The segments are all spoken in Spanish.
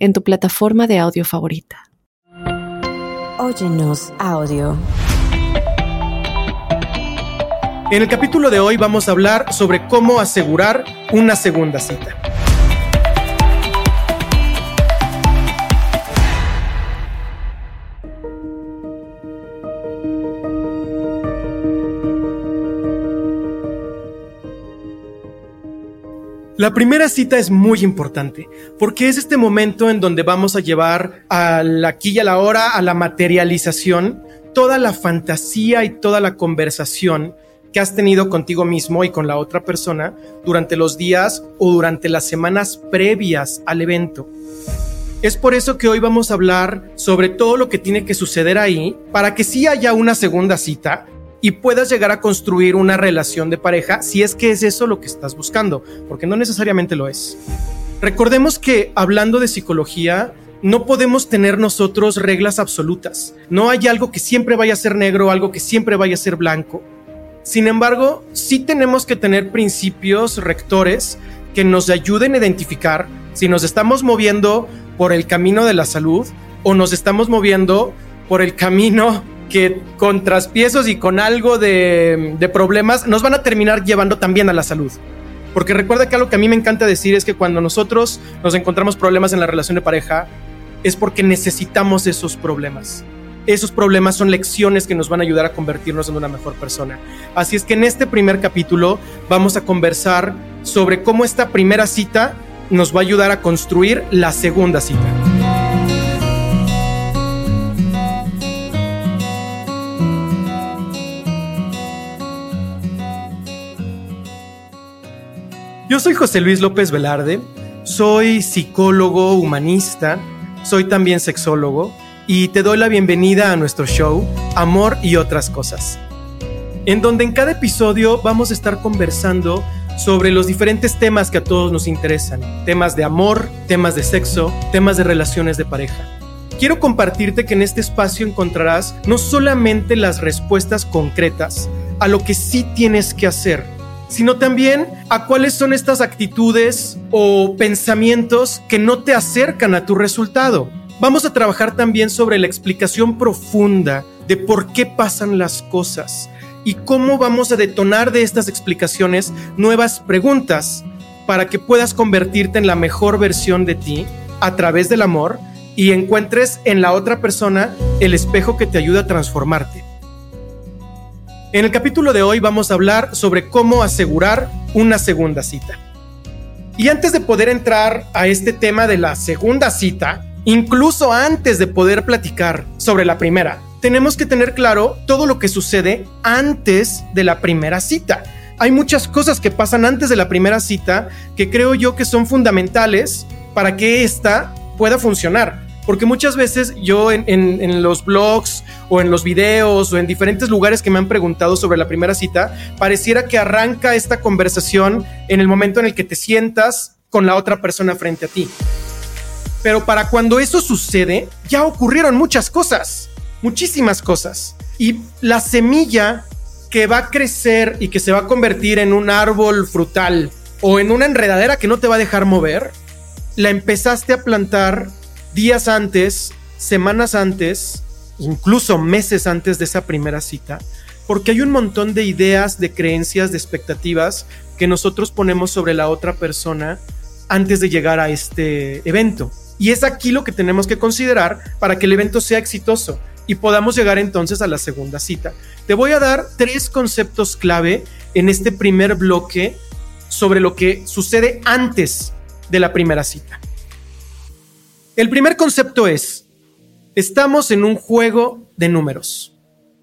en tu plataforma de audio favorita. Óyenos audio. En el capítulo de hoy vamos a hablar sobre cómo asegurar una segunda cita. La primera cita es muy importante porque es este momento en donde vamos a llevar al aquí y a la hora, a la materialización, toda la fantasía y toda la conversación que has tenido contigo mismo y con la otra persona durante los días o durante las semanas previas al evento. Es por eso que hoy vamos a hablar sobre todo lo que tiene que suceder ahí para que sí haya una segunda cita, y puedas llegar a construir una relación de pareja si es que es eso lo que estás buscando, porque no necesariamente lo es. Recordemos que hablando de psicología, no podemos tener nosotros reglas absolutas. No hay algo que siempre vaya a ser negro, algo que siempre vaya a ser blanco. Sin embargo, sí tenemos que tener principios rectores que nos ayuden a identificar si nos estamos moviendo por el camino de la salud o nos estamos moviendo por el camino que con traspiezos y con algo de, problemas nos van a terminar llevando también a la salud. Porque recuerda que algo que a mí me encanta decir es que cuando nosotros nos encontramos problemas en la relación de pareja, es porque necesitamos esos problemas. Esos problemas son lecciones que nos van a ayudar a convertirnos en una mejor persona. Así es que en este primer capítulo vamos a conversar sobre cómo esta primera cita nos va a ayudar a construir la segunda cita. Yo soy José Luis López Velarde, soy psicólogo humanista, soy también sexólogo y te doy la bienvenida a nuestro show Amor y otras cosas, en donde en cada episodio vamos a estar conversando sobre los diferentes temas que a todos nos interesan, temas de amor, temas de sexo, temas de relaciones de pareja. Quiero compartirte que en este espacio encontrarás no solamente las respuestas concretas a lo que sí tienes que hacer, sino también a cuáles son estas actitudes o pensamientos que no te acercan a tu resultado. Vamos a trabajar también sobre la explicación profunda de por qué pasan las cosas y cómo vamos a detonar de estas explicaciones nuevas preguntas para que puedas convertirte en la mejor versión de ti a través del amor y encuentres en la otra persona el espejo que te ayuda a transformarte. En el capítulo de hoy vamos a hablar sobre cómo asegurar una segunda cita. Y antes de poder entrar a este tema de la segunda cita, incluso antes de poder platicar sobre la primera, tenemos que tener claro todo lo que sucede antes de la primera cita. Hay muchas cosas que pasan antes de la primera cita que creo yo que son fundamentales para que esta pueda funcionar. Porque muchas veces yo en, los blogs o en los videos o en diferentes lugares que me han preguntado sobre la primera cita, pareciera que arranca esta conversación en el momento en el que te sientas con la otra persona frente a ti. Pero para cuando eso sucede, ya ocurrieron muchas cosas, muchísimas cosas. Y la semilla que va a crecer y que se va a convertir en un árbol frutal o en una enredadera que no te va a dejar mover, la empezaste a plantar días antes, semanas antes, incluso meses antes de esa primera cita, porque hay un montón de ideas, de creencias, de expectativas que nosotros ponemos sobre la otra persona antes de llegar a este evento. Y es aquí lo que tenemos que considerar para que el evento sea exitoso y podamos llegar entonces a la segunda cita. Te voy a dar tres conceptos clave en este primer bloque sobre lo que sucede antes de la primera cita. El primer concepto es, estamos en un juego de números,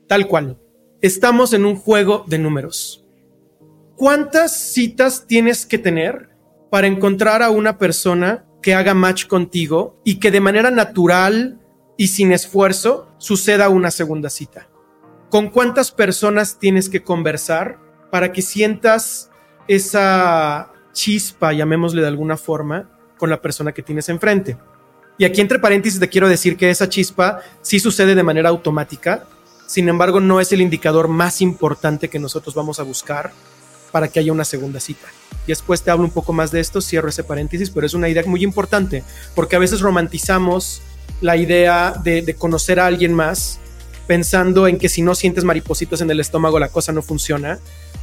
tal cual. Estamos en un juego de números. ¿Cuántas citas tienes que tener para encontrar a una persona que haga match contigo y que de manera natural y sin esfuerzo suceda una segunda cita. ¿Con cuántas personas tienes que conversar para que sientas esa chispa, llamémosle de alguna forma, con la persona que tienes enfrente? Y aquí entre paréntesis te quiero decir que esa chispa sí sucede de manera automática, sin embargo no es el indicador más importante que nosotros vamos a buscar para que haya una segunda cita. Y después te hablo un poco más de esto, cierro ese paréntesis, pero es una idea muy importante, porque a veces romantizamos la idea de, conocer a alguien más pensando en que si no sientes maripositas en el estómago la cosa no funciona,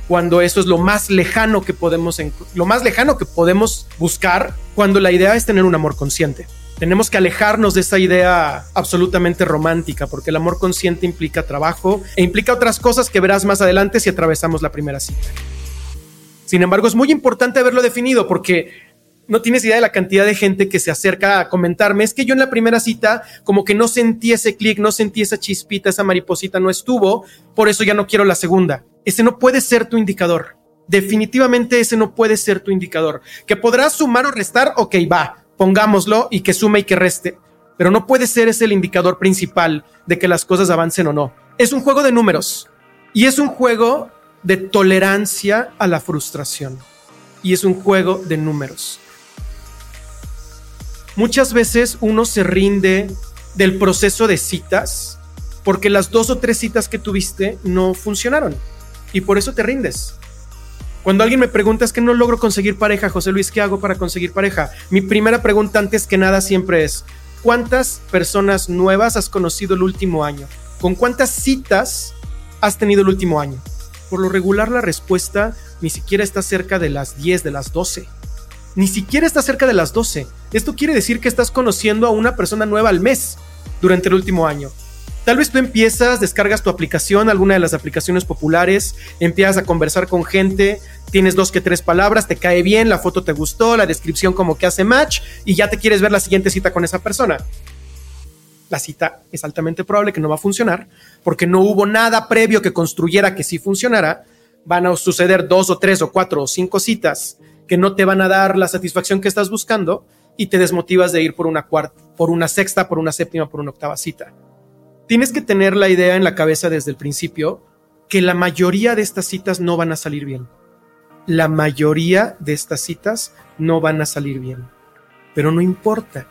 cuando eso es lo más lejano que podemos lo más lejano que podemos buscar cuando la idea es tener un amor consciente. Tenemos que alejarnos de esa idea absolutamente romántica, porque el amor consciente implica trabajo e implica otras cosas que verás más adelante si atravesamos la primera cita. Sin embargo, es muy importante haberlo definido porque no tienes idea de la cantidad de gente que se acerca a comentarme. Es que yo en la primera cita como que no sentí ese clic, no sentí esa chispita, esa mariposita no estuvo, por eso ya no quiero la segunda. Ese no puede ser tu indicador. Definitivamente ese no puede ser tu indicador. Que podrás sumar o restar, ok, va, pongámoslo y que sume y que reste. Pero no puede ser ese el indicador principal de que las cosas avancen o no. Es un juego de números. Y es un juego de tolerancia a la frustración. Y es un juego de números. Muchas veces uno se rinde del proceso de citas porque las dos o tres citas que tuviste no funcionaron. Y por eso te rindes. Cuando alguien me pregunta es que no logro conseguir pareja, José Luis, ¿qué hago para conseguir pareja? Mi primera pregunta antes que nada siempre es, ¿cuántas personas nuevas has conocido el último año? ¿Con cuántas citas has tenido el último año? Por lo regular la respuesta ni siquiera está cerca de las 10, de las 12. Ni siquiera está cerca de las 12. Esto quiere decir que estás conociendo a una persona nueva al mes durante el último año. Tal vez tú empiezas, descargas tu aplicación, alguna de las aplicaciones populares, empiezas a conversar con gente, tienes dos que tres palabras, te cae bien, la foto te gustó, la descripción como que hace match y ya te quieres ver la siguiente cita con esa persona la cita es altamente probable que no va a funcionar porque no hubo nada previo que construyera que sí funcionara. Van a suceder dos o tres o cuatro o cinco citas que no te van a dar la satisfacción que estás buscando y te desmotivas de ir por una cuarta, por una sexta, por una séptima, por una octava cita. Tienes que tener la idea en la cabeza desde el principio que la mayoría de estas citas no van a salir bien. La mayoría de estas citas no van a salir bien. Pero no importa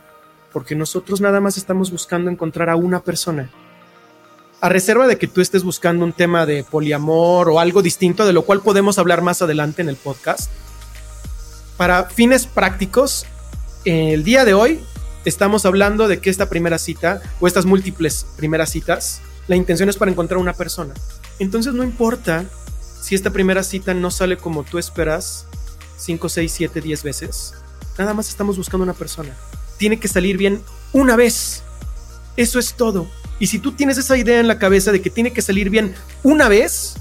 porque nosotros nada más estamos buscando encontrar a una persona. A reserva de que tú estés buscando un tema de poliamor o algo distinto, de lo cual podemos hablar más adelante en el podcast. Para fines prácticos, el día de hoy estamos hablando de que esta primera cita o estas múltiples primeras citas, la intención es para encontrar una persona. Entonces no importa si esta primera cita no sale como tú esperas 5, 6, 7, 10 veces. Nada más estamos buscando una persona tiene que salir bien una vez. Eso es todo. Y si tú tienes esa idea en la cabeza de que tiene que salir bien una vez,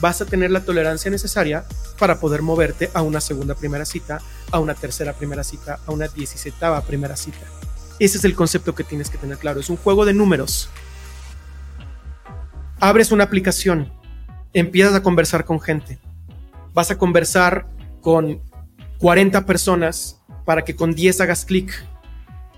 vas a tener la tolerancia necesaria para poder moverte a una segunda primera cita, a una tercera primera cita, a una diecisietava primera cita. Ese es el concepto que tienes que tener claro. Es un juego de números. Abres una aplicación, empiezas a conversar con gente. Vas a conversar con 40 personas para que con 10 hagas clic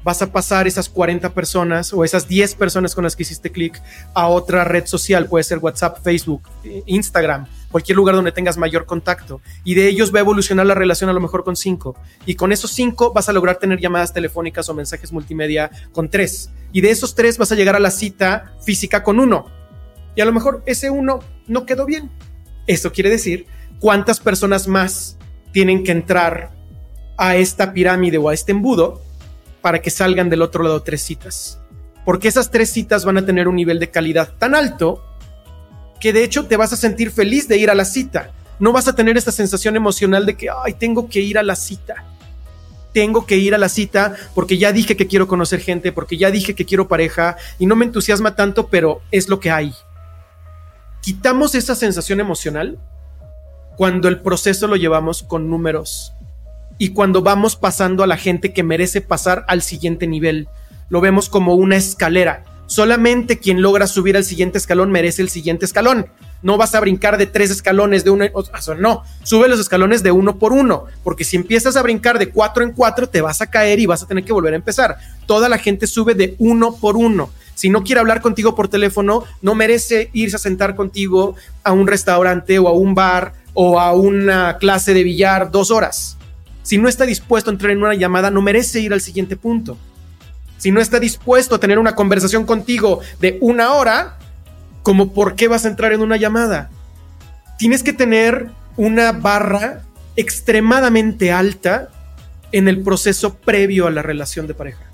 vas a pasar esas 40 personas o esas 10 personas con las que hiciste clic a otra red social, puede ser WhatsApp, Facebook, Instagram, cualquier lugar donde tengas mayor contacto. Y de ellos va a evolucionar la relación a lo mejor con 5. Y con esos 5 vas a lograr tener llamadas telefónicas o mensajes multimedia con 3. Y de esos 3 vas a llegar a la cita física con 1. Y a lo mejor ese 1 no quedó bien. Esto quiere decir cuántas personas más tienen que entrar a esta pirámide o a este embudo para que salgan del otro lado tres citas. Porque esas tres citas van a tener un nivel de calidad tan alto que de hecho te vas a sentir feliz de ir a la cita. No vas a tener esta sensación emocional de que, ay, tengo que ir a la cita. Tengo que ir a la cita porque ya dije que quiero conocer gente, porque ya dije que quiero pareja y no me entusiasma tanto, pero es lo que hay. Quitamos esa sensación emocional cuando el proceso lo llevamos con números, y cuando vamos pasando a la gente que merece pasar al siguiente nivel. Lo vemos como una escalera. Solamente quien logra subir al siguiente escalón merece el siguiente escalón. No vas a brincar de tres escalones de uno, no, sube los escalones de uno por uno, porque si empiezas a brincar de cuatro en cuatro, te vas a caer y vas a tener que volver a empezar. Toda la gente sube de uno por uno. Si no quiere hablar contigo por teléfono, no merece irse a sentar contigo a un restaurante o a un bar o a una clase de billar dos horas. Si no está dispuesto a entrar en una llamada, no merece ir al siguiente punto. Si no está dispuesto a tener una conversación contigo de una hora, como por qué vas a entrar en una llamada. Tienes que tener una barra extremadamente alta en el proceso previo a la relación de pareja.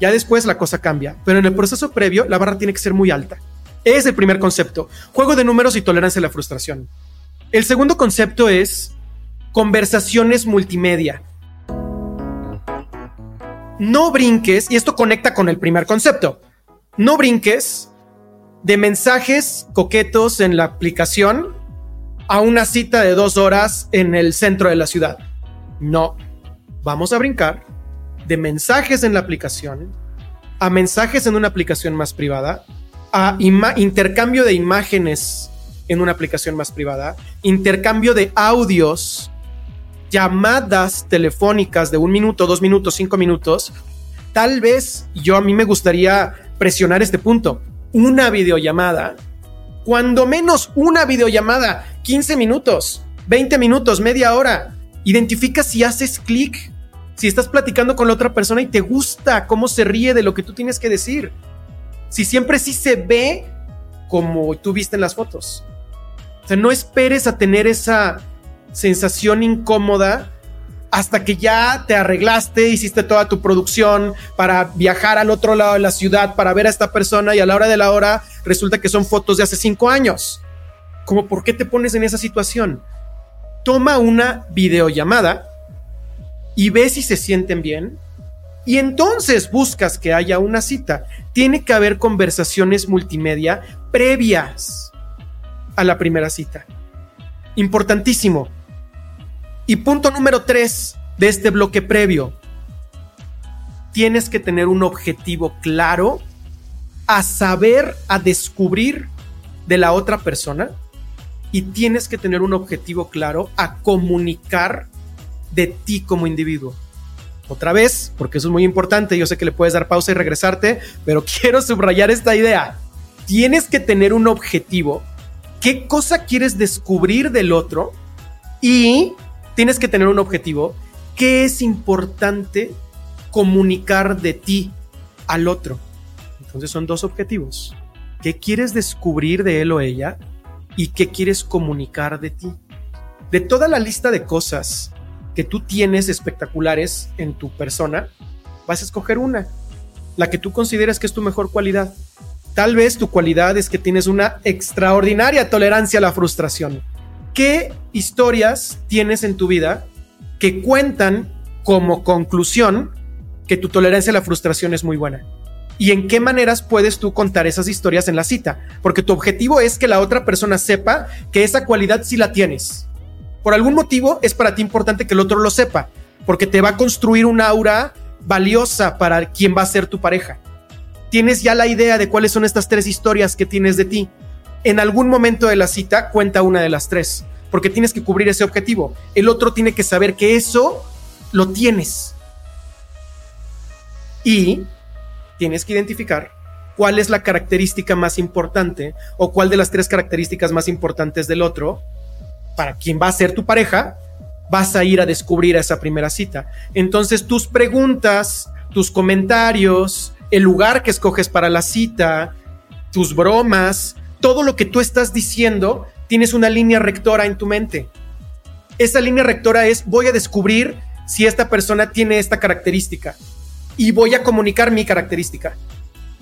Ya después la cosa cambia, pero en el proceso previo la barra tiene que ser muy alta. Es el primer concepto. Juego de números y tolerancia a la frustración. El segundo concepto es conversaciones multimedia. No brinques, y esto conecta con el primer concepto, no brinques de mensajes coquetos en la aplicación a una cita de dos horas en el centro de la ciudad. No, vamos a brincar de mensajes en la aplicación a mensajes en una aplicación más privada, a intercambio de imágenes en una aplicación más privada, intercambio de audios, llamadas telefónicas de un minuto, dos minutos, cinco minutos. Tal vez yo a mí me gustaría presionar este punto. Una videollamada, cuando menos una videollamada, 15 minutos, 20 minutos, media hora. Identifica si haces clic, si estás platicando con la otra persona y te gusta cómo se ríe de lo que tú tienes que decir. Si siempre sí se ve como tú viste en las fotos no esperes a tener esa sensación incómoda hasta que ya te arreglaste, hiciste toda tu producción para viajar al otro lado de la ciudad para ver a esta persona y a la hora de la hora resulta que son fotos de hace cinco años. Como, ¿por qué te pones en esa situación? Toma una videollamada y ve si se sienten bien y entonces buscas que haya una cita. Tiene que haber conversaciones multimedia previas a la primera cita. Importantísimo. Y punto número tres de este bloque previo. Tienes que tener un objetivo claro a saber, a descubrir de la otra persona y tienes que tener un objetivo claro a comunicar de ti como individuo. Otra vez, porque eso es muy importante, yo sé que le puedes dar pausa y regresarte, pero quiero subrayar esta idea. Tienes que tener un objetivo qué cosa quieres descubrir del otro y tienes que tener un objetivo. ¿Qué es importante comunicar de ti al otro? Entonces son dos objetivos. ¿Qué quieres descubrir de él o ella? ¿Y qué quieres comunicar de ti? De toda la lista de cosas que tú tienes espectaculares en tu persona, vas a escoger una, la que tú consideras que es tu mejor cualidad. Tal vez tu cualidad es que tienes una extraordinaria tolerancia a la frustración. ¿Qué historias tienes en tu vida que cuentan como conclusión que tu tolerancia a la frustración es muy buena? ¿Y en qué maneras puedes tú contar esas historias en la cita? Porque tu objetivo es que la otra persona sepa que esa cualidad sí la tienes. Por algún motivo es para ti importante que el otro lo sepa, porque te va a construir una aura valiosa para quien va a ser tu pareja tienes ya la idea de cuáles son estas tres historias que tienes de ti. En algún momento de la cita cuenta una de las tres, porque tienes que cubrir ese objetivo. El otro tiene que saber que eso lo tienes. Y tienes que identificar cuál es la característica más importante o cuál de las tres características más importantes del otro para quien va a ser tu pareja, vas a ir a descubrir a esa primera cita. Entonces tus preguntas, tus comentarios, el lugar que escoges para la cita, tus bromas, todo lo que tú estás diciendo, tienes una línea rectora en tu mente. Esa línea rectora es, voy a descubrir si esta persona tiene esta característica y voy a comunicar mi característica.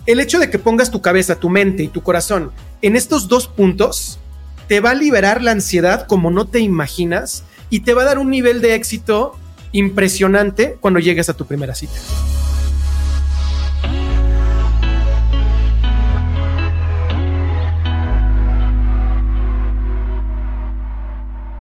El hecho de que pongas tu cabeza, tu mente y tu corazón en estos dos puntos te va a liberar la ansiedad como no te imaginas y te va a dar un nivel de éxito impresionante cuando llegues a tu primera cita.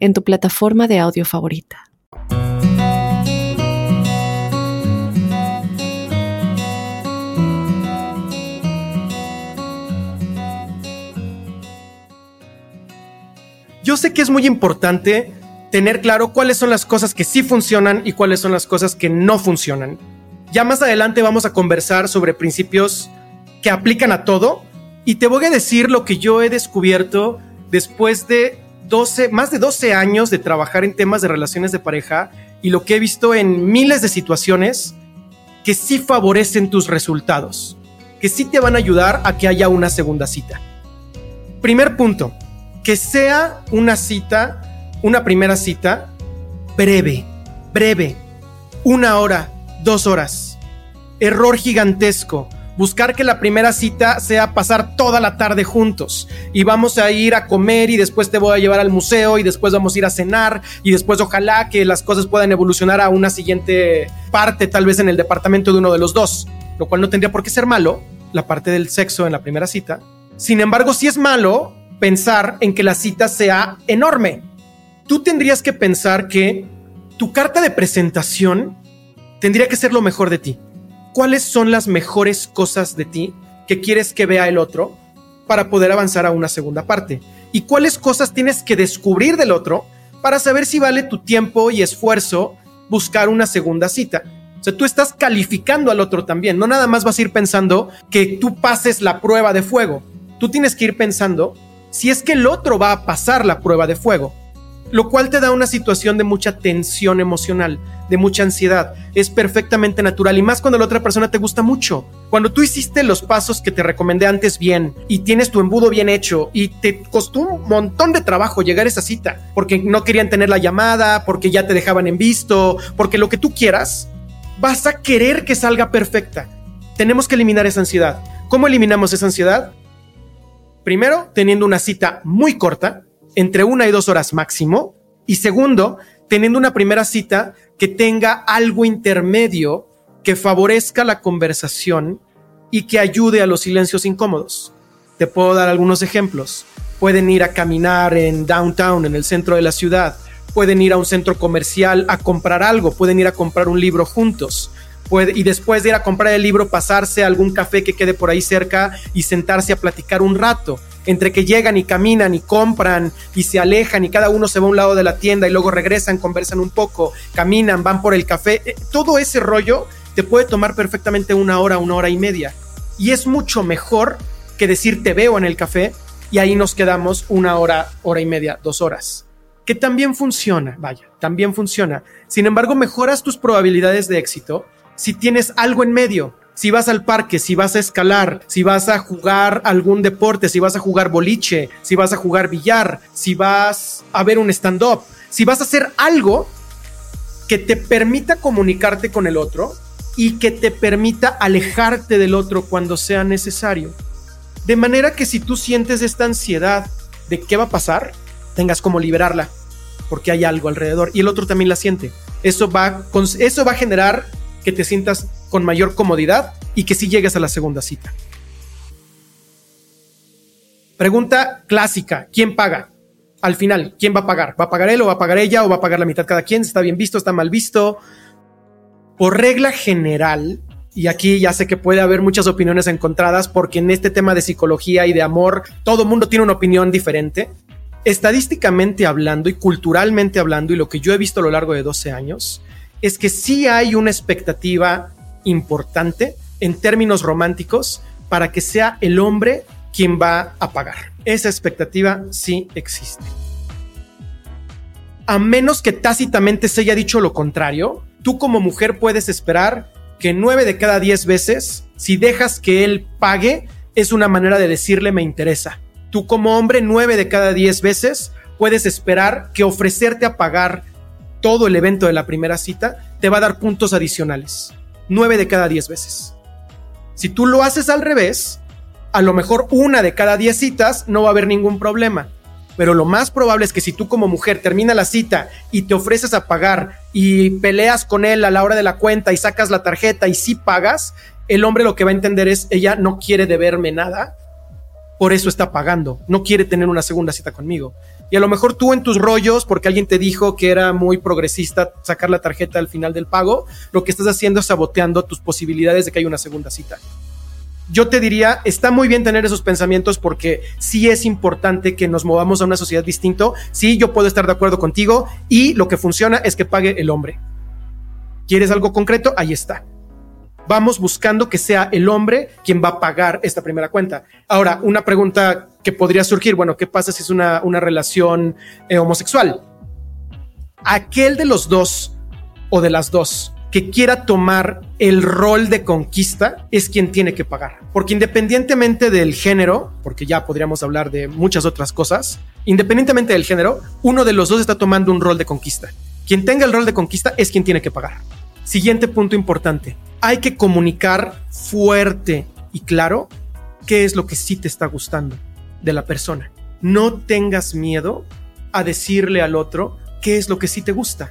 en tu plataforma de audio favorita. Yo sé que es muy importante tener claro cuáles son las cosas que sí funcionan y cuáles son las cosas que no funcionan. Ya más adelante vamos a conversar sobre principios que aplican a todo y te voy a decir lo que yo he descubierto después de 12, más de 12 años de trabajar en temas de relaciones de pareja y lo que he visto en miles de situaciones que sí favorecen tus resultados, que sí te van a ayudar a que haya una segunda cita. Primer punto, que sea una cita una primera cita breve, breve, una hora, dos horas. Error gigantesco. Buscar que la primera cita sea pasar toda la tarde juntos y vamos a ir a comer y después te voy a llevar al museo y después vamos a ir a cenar y después ojalá que las cosas puedan evolucionar a una siguiente parte, tal vez en el departamento de uno de los dos, lo cual no tendría por qué ser malo, la parte del sexo en la primera cita. Sin embargo, sí es malo pensar en que la cita sea enorme tú tendrías que pensar que tu carta de presentación tendría que ser lo mejor de ti. ¿Cuáles son las mejores cosas de ti que quieres que vea el otro para poder avanzar a una segunda parte? ¿Y cuáles cosas tienes que descubrir del otro para saber si vale tu tiempo y esfuerzo buscar una segunda cita? O sea, tú estás calificando al otro también. No nada más vas a ir pensando que tú pases la prueba de fuego. Tú tienes que ir pensando si es que el otro va a pasar la prueba de fuego lo cual te da una situación de mucha tensión emocional, de mucha ansiedad. Es perfectamente natural y más cuando la otra persona te gusta mucho. Cuando tú hiciste los pasos que te recomendé antes bien y tienes tu embudo bien hecho y te costó un montón de trabajo llegar a esa cita porque no querían tener la llamada, porque ya te dejaban en visto, porque lo que tú quieras, vas a querer que salga perfecta. Tenemos que eliminar esa ansiedad. ¿Cómo eliminamos esa ansiedad? Primero, teniendo una cita muy corta, entre una y dos horas máximo. Y segundo, teniendo una primera cita que tenga algo intermedio que favorezca la conversación y que ayude a los silencios incómodos. Te puedo dar algunos ejemplos. Pueden ir a caminar en downtown, en el centro de la ciudad. Pueden ir a un centro comercial a comprar algo. Pueden ir a comprar un libro juntos. y después de ir a comprar el libro, pasarse a algún café que quede por ahí cerca y sentarse a platicar un rato entre que llegan y caminan y compran y se alejan y cada uno se va a un lado de la tienda y luego regresan, conversan un poco, caminan, van por el café, eh, todo ese rollo te puede tomar perfectamente una hora, una hora y media. Y es mucho mejor que decir te veo en el café y ahí nos quedamos una hora, hora y media, dos horas. Que también funciona, vaya, también funciona. Sin embargo, mejoras tus probabilidades de éxito si tienes algo en medio si vas al parque, si vas a escalar, si vas a jugar algún deporte, si vas a jugar boliche, si vas a jugar billar, si vas a ver un stand-up, si vas a hacer algo que te permita comunicarte con el otro y que te permita alejarte del otro cuando sea necesario. De manera que si tú sientes esta ansiedad de qué va a pasar, tengas como liberarla, porque hay algo alrededor y el otro también la siente. Eso va, eso va a generar que te sientas con mayor comodidad y que sí llegues a la segunda cita. Pregunta clásica, ¿quién paga? Al final, ¿quién va a pagar? ¿Va a pagar él o va a pagar ella o va a pagar la mitad cada quien? ¿Está bien visto? ¿Está mal visto? Por regla general, y aquí ya sé que puede haber muchas opiniones encontradas porque en este tema de psicología y de amor todo mundo tiene una opinión diferente. Estadísticamente hablando y culturalmente hablando y lo que yo he visto a lo largo de 12 años, es que sí hay una expectativa importante en términos románticos para que sea el hombre quien va a pagar. Esa expectativa sí existe. A menos que tácitamente se haya dicho lo contrario, tú como mujer puedes esperar que nueve de cada diez veces, si dejas que él pague, es una manera de decirle me interesa. Tú como hombre, nueve de cada diez veces, puedes esperar que ofrecerte a pagar todo el evento de la primera cita te va a dar puntos adicionales. 9 de cada 10 veces. Si tú lo haces al revés, a lo mejor una de cada 10 citas no va a haber ningún problema. Pero lo más probable es que si tú como mujer termina la cita y te ofreces a pagar y peleas con él a la hora de la cuenta y sacas la tarjeta y sí pagas, el hombre lo que va a entender es, ella no quiere deberme nada, por eso está pagando, no quiere tener una segunda cita conmigo. Y a lo mejor tú en tus rollos, porque alguien te dijo que era muy progresista sacar la tarjeta al final del pago, lo que estás haciendo es saboteando tus posibilidades de que haya una segunda cita. Yo te diría, está muy bien tener esos pensamientos porque sí es importante que nos movamos a una sociedad distinto. Sí, yo puedo estar de acuerdo contigo y lo que funciona es que pague el hombre. ¿Quieres algo concreto? Ahí está vamos buscando que sea el hombre quien va a pagar esta primera cuenta. Ahora, una pregunta que podría surgir, bueno, ¿qué pasa si es una, relación eh, homosexual? Aquel de los dos o de las dos que quiera tomar el rol de conquista es quien tiene que pagar. Porque independientemente del género, porque ya podríamos hablar de muchas otras cosas, independientemente del género, uno de los dos está tomando un rol de conquista. Quien tenga el rol de conquista es quien tiene que pagar. Siguiente punto importante hay que comunicar fuerte y claro qué es lo que sí te está gustando de la persona. No tengas miedo a decirle al otro qué es lo que sí te gusta.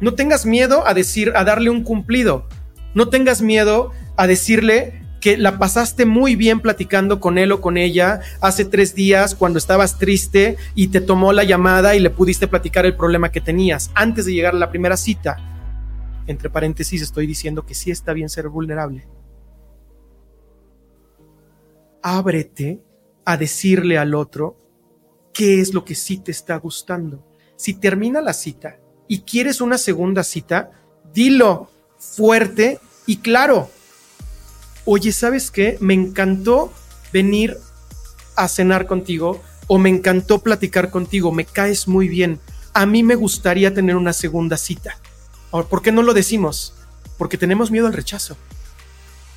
No tengas miedo a decir, a darle un cumplido. No tengas miedo a decirle que la pasaste muy bien platicando con él o con ella hace tres días cuando estabas triste y te tomó la llamada y le pudiste platicar el problema que tenías antes de llegar a la primera cita entre paréntesis estoy diciendo que sí está bien ser vulnerable. Ábrete a decirle al otro qué es lo que sí te está gustando. Si termina la cita y quieres una segunda cita, dilo fuerte y claro. Oye, ¿sabes qué? Me encantó venir a cenar contigo o me encantó platicar contigo, me caes muy bien. A mí me gustaría tener una segunda cita. Ahora, ¿por qué no lo decimos? Porque tenemos miedo al rechazo.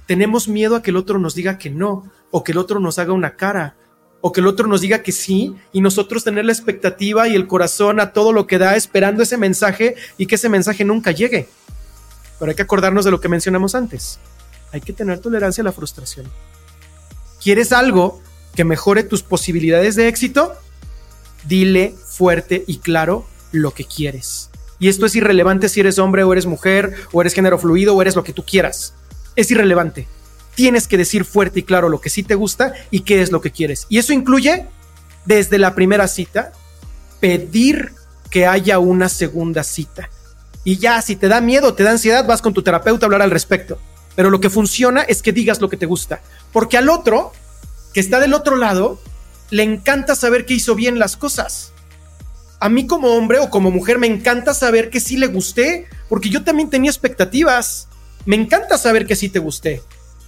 Tenemos miedo a que el otro nos diga que no, o que el otro nos haga una cara, o que el otro nos diga que sí, y nosotros tener la expectativa y el corazón a todo lo que da esperando ese mensaje y que ese mensaje nunca llegue. Pero hay que acordarnos de lo que mencionamos antes. Hay que tener tolerancia a la frustración. ¿Quieres algo que mejore tus posibilidades de éxito? Dile fuerte y claro lo que quieres. Y esto es irrelevante si eres hombre o eres mujer o eres género fluido o eres lo que tú quieras. Es irrelevante. Tienes que decir fuerte y claro lo que sí te gusta y qué es lo que quieres. Y eso incluye, desde la primera cita, pedir que haya una segunda cita. Y ya, si te da miedo, te da ansiedad, vas con tu terapeuta a hablar al respecto. Pero lo que funciona es que digas lo que te gusta. Porque al otro, que está del otro lado, le encanta saber que hizo bien las cosas a mí como hombre o como mujer me encanta saber que sí le gusté, porque yo también tenía expectativas. Me encanta saber que sí te gusté.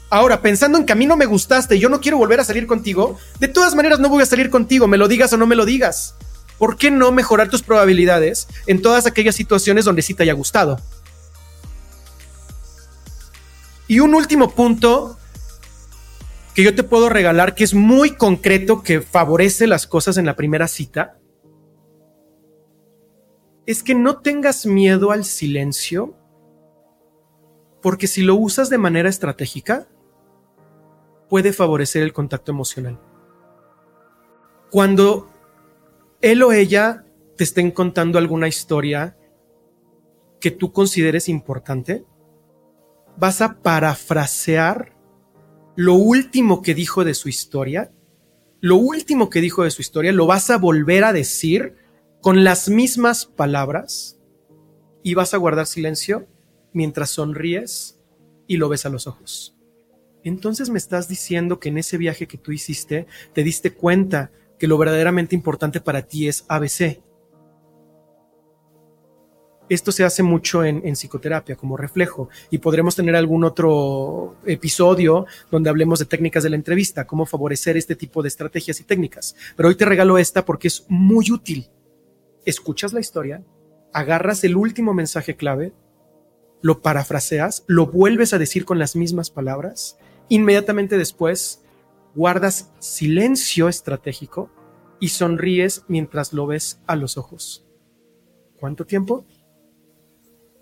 Ahora, pensando en que a mí no me gustaste y yo no quiero volver a salir contigo, de todas maneras no voy a salir contigo, me lo digas o no me lo digas. ¿Por qué no mejorar tus probabilidades en todas aquellas situaciones donde sí te haya gustado? Y un último punto que yo te puedo regalar que es muy concreto, que favorece las cosas en la primera cita, es que no tengas miedo al silencio, porque si lo usas de manera estratégica, puede favorecer el contacto emocional. Cuando él o ella te estén contando alguna historia que tú consideres importante, vas a parafrasear lo último que dijo de su historia, lo último que dijo de su historia, lo vas a volver a decir con las mismas palabras y vas a guardar silencio mientras sonríes y lo ves a los ojos. Entonces me estás diciendo que en ese viaje que tú hiciste te diste cuenta que lo verdaderamente importante para ti es ABC. Esto se hace mucho en, en, psicoterapia como reflejo y podremos tener algún otro episodio donde hablemos de técnicas de la entrevista, cómo favorecer este tipo de estrategias y técnicas. Pero hoy te regalo esta porque es muy útil escuchas la historia, agarras el último mensaje clave, lo parafraseas, lo vuelves a decir con las mismas palabras, inmediatamente después guardas silencio estratégico y sonríes mientras lo ves a los ojos. ¿Cuánto tiempo?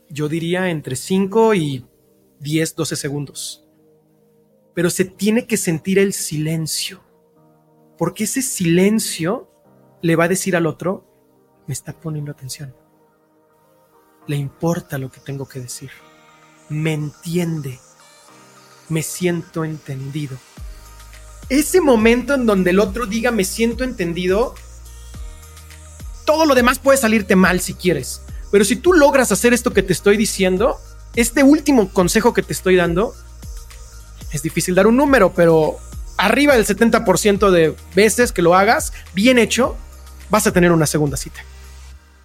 Yo diría entre 5 y 10, 12 segundos. Pero se tiene que sentir el silencio, porque ese silencio le va a decir al otro, me está poniendo atención. Le importa lo que tengo que decir. Me entiende. Me siento entendido. Ese momento en donde el otro diga me siento entendido, todo lo demás puede salirte mal si quieres. Pero si tú logras hacer esto que te estoy diciendo, este último consejo que te estoy dando, es difícil dar un número, pero arriba del 70% de veces que lo hagas bien hecho, vas a tener una segunda cita.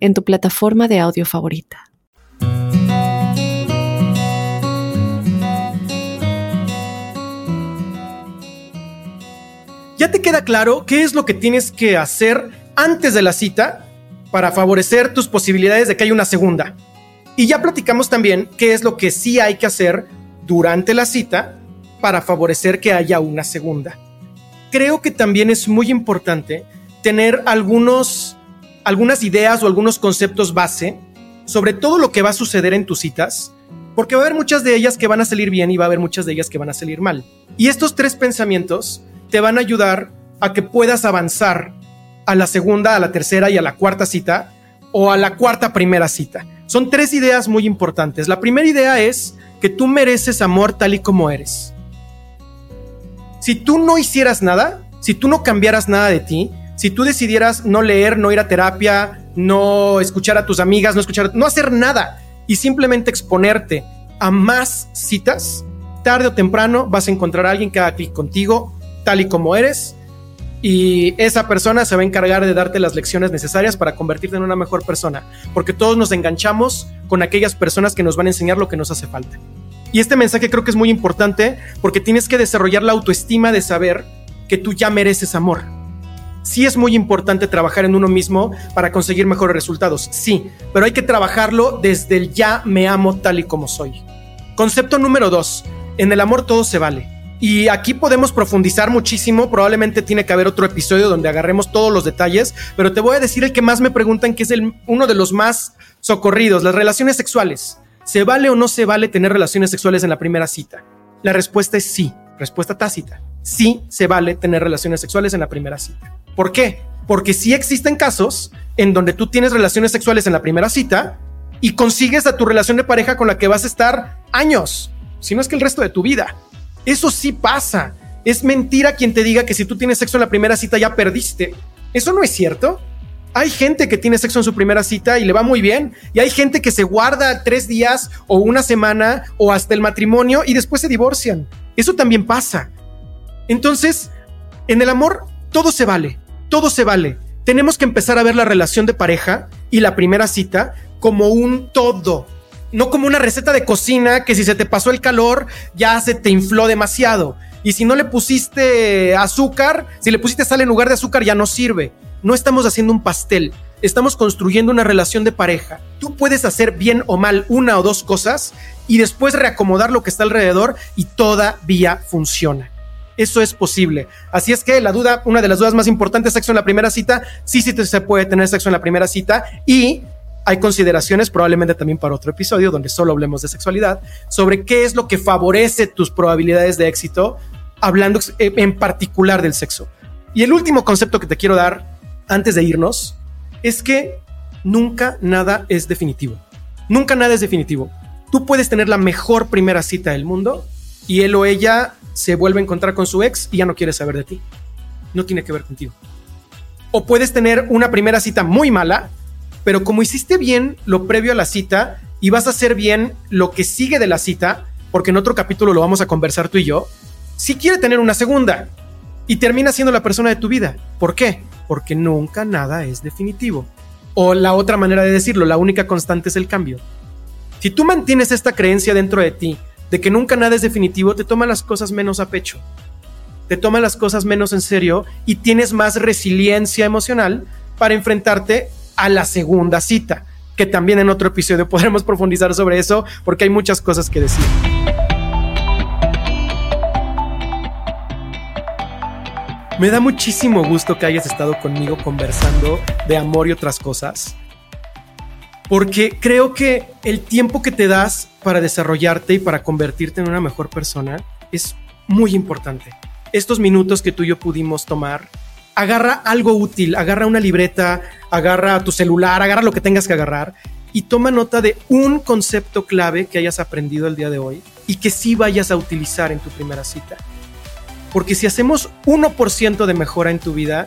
en tu plataforma de audio favorita. ¿Ya te queda claro qué es lo que tienes que hacer antes de la cita para favorecer tus posibilidades de que haya una segunda? Y ya platicamos también qué es lo que sí hay que hacer durante la cita para favorecer que haya una segunda creo que también es muy importante tener algunos, algunas ideas o algunos conceptos base sobre todo lo que va a suceder en tus citas, porque va a haber muchas de ellas que van a salir bien y va a haber muchas de ellas que van a salir mal. Y estos tres pensamientos te van a ayudar a que puedas avanzar a la segunda, a la tercera y a la cuarta cita o a la cuarta primera cita. Son tres ideas muy importantes. La primera idea es que tú mereces amor tal y como eres si tú no hicieras nada, si tú no cambiaras nada de ti, si tú decidieras no leer, no ir a terapia, no escuchar a tus amigas, no escuchar, no hacer nada y simplemente exponerte a más citas, tarde o temprano vas a encontrar a alguien que haga clic contigo, tal y como eres, y esa persona se va a encargar de darte las lecciones necesarias para convertirte en una mejor persona, porque todos nos enganchamos con aquellas personas que nos van a enseñar lo que nos hace falta. Y este mensaje creo que es muy importante porque tienes que desarrollar la autoestima de saber que tú ya mereces amor. Sí es muy importante trabajar en uno mismo para conseguir mejores resultados, sí, pero hay que trabajarlo desde el ya me amo tal y como soy. Concepto número dos, en el amor todo se vale. Y aquí podemos profundizar muchísimo, probablemente tiene que haber otro episodio donde agarremos todos los detalles, pero te voy a decir el que más me preguntan, que es el, uno de los más socorridos, las relaciones sexuales. ¿Se vale o no se vale tener relaciones sexuales en la primera cita? La respuesta es sí, respuesta tácita. Sí se vale tener relaciones sexuales en la primera cita. ¿Por qué? Porque sí existen casos en donde tú tienes relaciones sexuales en la primera cita y consigues a tu relación de pareja con la que vas a estar años, si no es que el resto de tu vida. Eso sí pasa. Es mentira quien te diga que si tú tienes sexo en la primera cita ya perdiste. Eso no es cierto. Hay gente que tiene sexo en su primera cita y le va muy bien. Y hay gente que se guarda tres días o una semana o hasta el matrimonio y después se divorcian. Eso también pasa. Entonces, en el amor, todo se vale. Todo se vale. Tenemos que empezar a ver la relación de pareja y la primera cita como un todo. No como una receta de cocina que si se te pasó el calor ya se te infló demasiado. Y si no le pusiste azúcar, si le pusiste sal en lugar de azúcar ya no sirve no estamos haciendo un pastel, estamos construyendo una relación de pareja. Tú puedes hacer bien o mal una o dos cosas y después reacomodar lo que está alrededor y todavía funciona. Eso es posible. Así es que la duda, una de las dudas más importantes, sexo en la primera cita, sí, sí se puede tener sexo en la primera cita y hay consideraciones, probablemente también para otro episodio donde solo hablemos de sexualidad, sobre qué es lo que favorece tus probabilidades de éxito, hablando en particular del sexo. Y el último concepto que te quiero dar antes de irnos es que nunca nada es definitivo. Nunca nada es definitivo. Tú puedes tener la mejor primera cita del mundo y él o ella se vuelve a encontrar con su ex y ya no quiere saber de ti. No tiene que ver contigo. O puedes tener una primera cita muy mala, pero como hiciste bien lo previo a la cita y vas a hacer bien lo que sigue de la cita, porque en otro capítulo lo vamos a conversar tú y yo, si quiere tener una segunda y termina siendo la persona de tu vida. ¿Por qué? porque nunca nada es definitivo. O la otra manera de decirlo, la única constante es el cambio. Si tú mantienes esta creencia dentro de ti de que nunca nada es definitivo, te toma las cosas menos a pecho, te toma las cosas menos en serio y tienes más resiliencia emocional para enfrentarte a la segunda cita, que también en otro episodio podremos profundizar sobre eso porque hay muchas cosas que decir. Me da muchísimo gusto que hayas estado conmigo conversando de amor y otras cosas, porque creo que el tiempo que te das para desarrollarte y para convertirte en una mejor persona es muy importante. Estos minutos que tú y yo pudimos tomar, agarra algo útil, agarra una libreta, agarra tu celular, agarra lo que tengas que agarrar y toma nota de un concepto clave que hayas aprendido el día de hoy y que sí vayas a utilizar en tu primera cita. Porque si hacemos 1% de mejora en tu vida,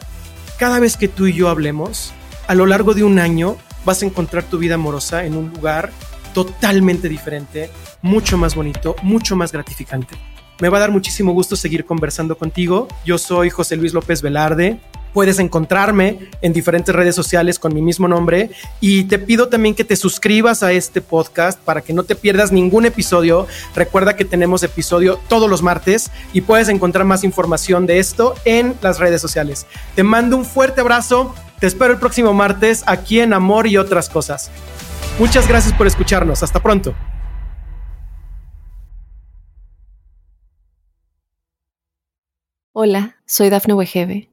cada vez que tú y yo hablemos, a lo largo de un año vas a encontrar tu vida amorosa en un lugar totalmente diferente, mucho más bonito, mucho más gratificante. Me va a dar muchísimo gusto seguir conversando contigo. Yo soy José Luis López Velarde Puedes encontrarme en diferentes redes sociales con mi mismo nombre y te pido también que te suscribas a este podcast para que no te pierdas ningún episodio. Recuerda que tenemos episodio todos los martes y puedes encontrar más información de esto en las redes sociales. Te mando un fuerte abrazo. Te espero el próximo martes aquí en Amor y otras cosas. Muchas gracias por escucharnos. Hasta pronto. Hola, soy Dafne Wegebe